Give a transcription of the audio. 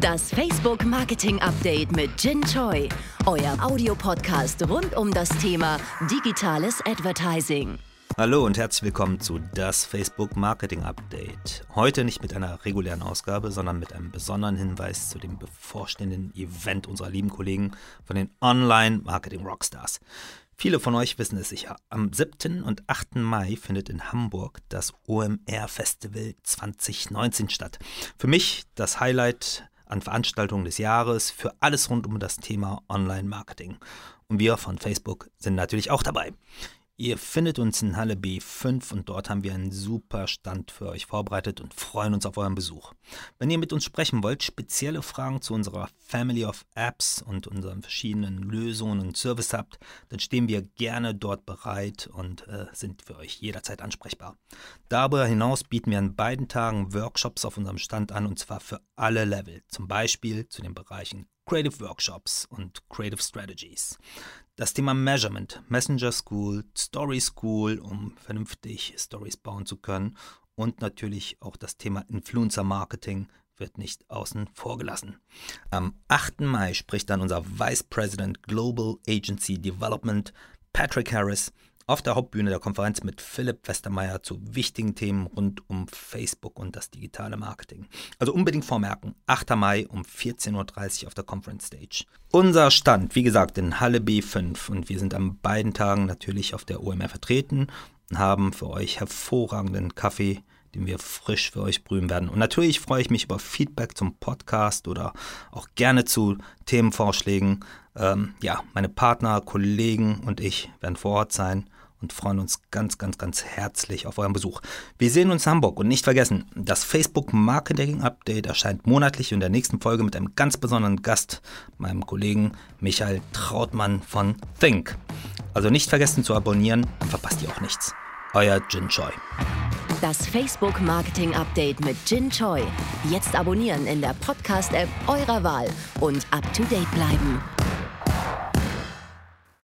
Das Facebook Marketing Update mit Jin Choi. Euer Audiopodcast rund um das Thema digitales Advertising. Hallo und herzlich willkommen zu das Facebook Marketing Update. Heute nicht mit einer regulären Ausgabe, sondern mit einem besonderen Hinweis zu dem bevorstehenden Event unserer lieben Kollegen von den Online Marketing Rockstars. Viele von euch wissen es sicher. Am 7. und 8. Mai findet in Hamburg das OMR Festival 2019 statt. Für mich das Highlight an Veranstaltungen des Jahres für alles rund um das Thema Online-Marketing. Und wir von Facebook sind natürlich auch dabei. Ihr findet uns in Halle B5 und dort haben wir einen super Stand für euch vorbereitet und freuen uns auf euren Besuch. Wenn ihr mit uns sprechen wollt, spezielle Fragen zu unserer Family of Apps und unseren verschiedenen Lösungen und Services habt, dann stehen wir gerne dort bereit und äh, sind für euch jederzeit ansprechbar. Darüber hinaus bieten wir an beiden Tagen Workshops auf unserem Stand an und zwar für alle Level, zum Beispiel zu den Bereichen Creative Workshops und Creative Strategies. Das Thema Measurement, Messenger School, Story School, um vernünftig Stories bauen zu können und natürlich auch das Thema Influencer Marketing wird nicht außen vor gelassen. Am 8. Mai spricht dann unser Vice President Global Agency Development Patrick Harris auf der Hauptbühne der Konferenz mit Philipp Westermeier zu wichtigen Themen rund um Facebook und das digitale Marketing. Also unbedingt vormerken, 8. Mai um 14.30 Uhr auf der Conference Stage. Unser Stand, wie gesagt, in Halle B5 und wir sind an beiden Tagen natürlich auf der OMR vertreten und haben für euch hervorragenden Kaffee den wir frisch für euch brühen werden. Und natürlich freue ich mich über Feedback zum Podcast oder auch gerne zu Themenvorschlägen. Ähm, ja, meine Partner, Kollegen und ich werden vor Ort sein und freuen uns ganz, ganz, ganz herzlich auf euren Besuch. Wir sehen uns in Hamburg und nicht vergessen, das Facebook Marketing Update erscheint monatlich in der nächsten Folge mit einem ganz besonderen Gast, meinem Kollegen Michael Trautmann von Think. Also nicht vergessen zu abonnieren, dann verpasst ihr auch nichts. Euer Jin Choi. Das Facebook Marketing Update mit Jin Choi. Jetzt abonnieren in der Podcast-App eurer Wahl und up to date bleiben.